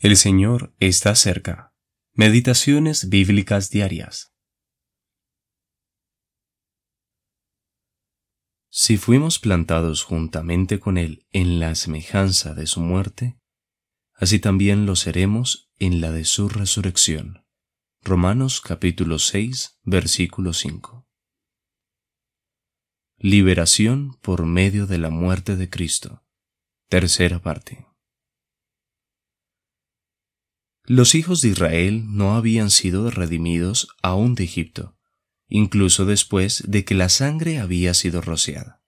El Señor está cerca. Meditaciones bíblicas diarias. Si fuimos plantados juntamente con Él en la semejanza de su muerte, así también lo seremos en la de su resurrección. Romanos capítulo 6, versículo 5. Liberación por medio de la muerte de Cristo. Tercera parte. Los hijos de Israel no habían sido redimidos aún de Egipto, incluso después de que la sangre había sido rociada.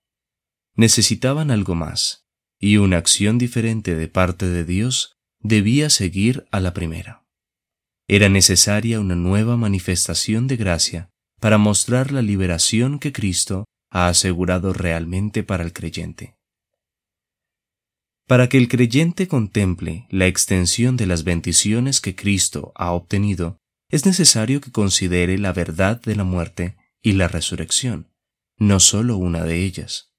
Necesitaban algo más, y una acción diferente de parte de Dios debía seguir a la primera. Era necesaria una nueva manifestación de gracia para mostrar la liberación que Cristo ha asegurado realmente para el creyente. Para que el creyente contemple la extensión de las bendiciones que Cristo ha obtenido, es necesario que considere la verdad de la muerte y la resurrección, no solo una de ellas,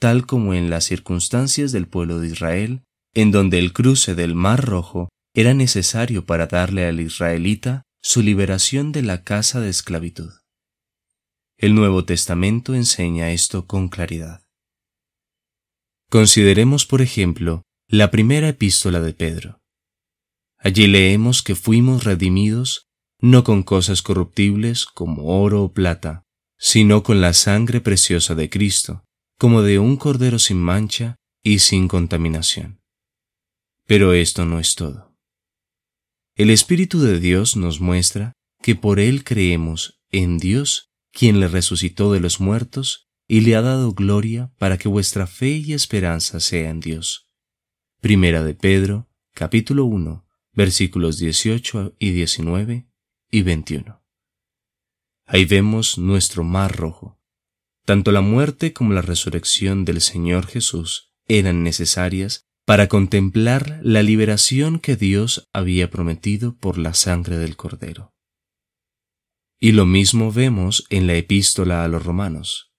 tal como en las circunstancias del pueblo de Israel, en donde el cruce del Mar Rojo era necesario para darle al israelita su liberación de la casa de esclavitud. El Nuevo Testamento enseña esto con claridad. Consideremos, por ejemplo, la primera epístola de Pedro. Allí leemos que fuimos redimidos no con cosas corruptibles como oro o plata, sino con la sangre preciosa de Cristo, como de un cordero sin mancha y sin contaminación. Pero esto no es todo. El Espíritu de Dios nos muestra que por Él creemos en Dios, quien le resucitó de los muertos y le ha dado gloria para que vuestra fe y esperanza sea en Dios. Primera de Pedro, capítulo 1, versículos 18 y 19 y 21. Ahí vemos nuestro mar rojo. Tanto la muerte como la resurrección del Señor Jesús eran necesarias para contemplar la liberación que Dios había prometido por la sangre del Cordero. Y lo mismo vemos en la epístola a los romanos.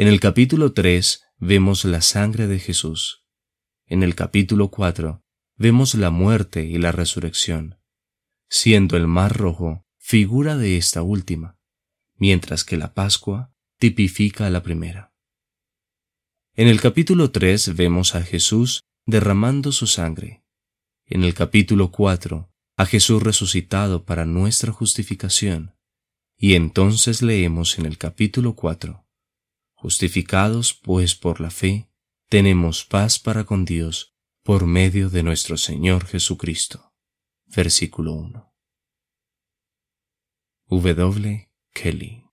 En el capítulo 3 vemos la sangre de Jesús. En el capítulo 4 vemos la muerte y la resurrección, siendo el mar rojo figura de esta última, mientras que la Pascua tipifica a la primera. En el capítulo 3 vemos a Jesús derramando su sangre. En el capítulo 4 a Jesús resucitado para nuestra justificación. Y entonces leemos en el capítulo 4 Justificados pues por la fe, tenemos paz para con Dios por medio de nuestro Señor Jesucristo. Versículo 1. W. Kelly